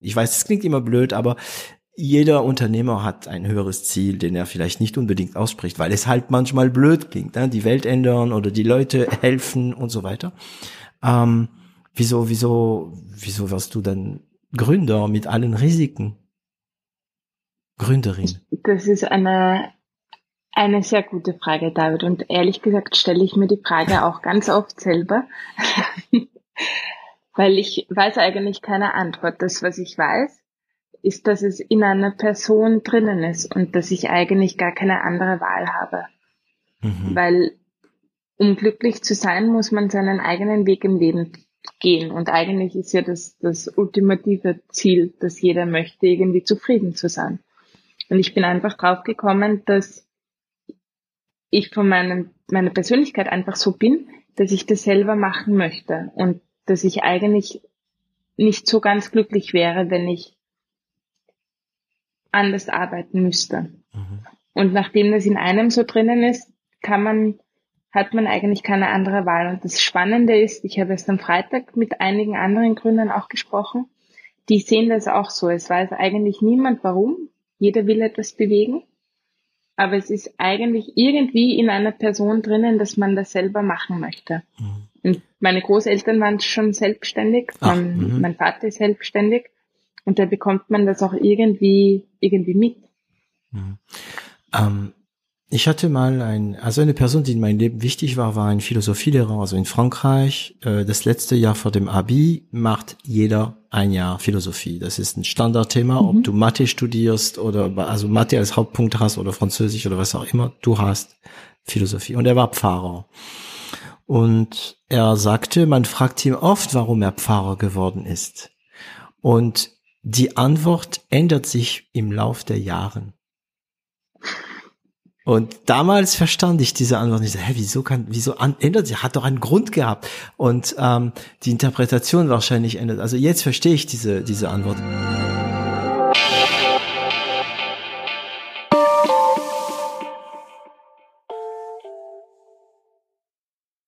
Ich weiß, es klingt immer blöd, aber jeder Unternehmer hat ein höheres Ziel, den er vielleicht nicht unbedingt ausspricht, weil es halt manchmal blöd klingt, ne? die Welt ändern oder die Leute helfen und so weiter. Ähm, wieso, wieso, wieso wirst du dann Gründer mit allen Risiken? Gründerin? Das ist eine, eine sehr gute Frage, David. Und ehrlich gesagt stelle ich mir die Frage auch ganz oft selber, weil ich weiß eigentlich keine Antwort. Das, was ich weiß, ist, dass es in einer Person drinnen ist und dass ich eigentlich gar keine andere Wahl habe. Mhm. Weil um glücklich zu sein, muss man seinen eigenen Weg im Leben gehen. Und eigentlich ist ja das, das ultimative Ziel, dass jeder möchte, irgendwie zufrieden zu sein. Und ich bin einfach drauf gekommen, dass ich von meinem, meiner Persönlichkeit einfach so bin, dass ich das selber machen möchte und dass ich eigentlich nicht so ganz glücklich wäre, wenn ich anders arbeiten müsste. Mhm. Und nachdem das in einem so drinnen ist, kann man, hat man eigentlich keine andere Wahl. Und das Spannende ist, ich habe erst am Freitag mit einigen anderen Gründern auch gesprochen, die sehen das auch so. Es weiß eigentlich niemand warum. Jeder will etwas bewegen. Aber es ist eigentlich irgendwie in einer Person drinnen, dass man das selber machen möchte. Mhm. Und meine Großeltern waren schon selbstständig. Ach, mein, mhm. mein Vater ist selbstständig. Und da bekommt man das auch irgendwie, irgendwie mit. Mhm. Ähm, ich hatte mal ein, also eine Person, die in meinem Leben wichtig war, war ein Philosophielehrer. Also in Frankreich, äh, das letzte Jahr vor dem Abi macht jeder ein Jahr Philosophie. Das ist ein Standardthema, mhm. ob du Mathe studierst oder also Mathe als Hauptpunkt hast oder Französisch oder was auch immer. Du hast Philosophie. Und er war Pfarrer. Und er sagte, man fragt ihn oft, warum er Pfarrer geworden ist. Und die Antwort ändert sich im Lauf der Jahren. Und damals verstand ich diese Antwort nicht. Hä, wieso kann, wieso ändert sich? Hat doch einen Grund gehabt. Und ähm, die Interpretation wahrscheinlich ändert. Also jetzt verstehe ich diese diese Antwort.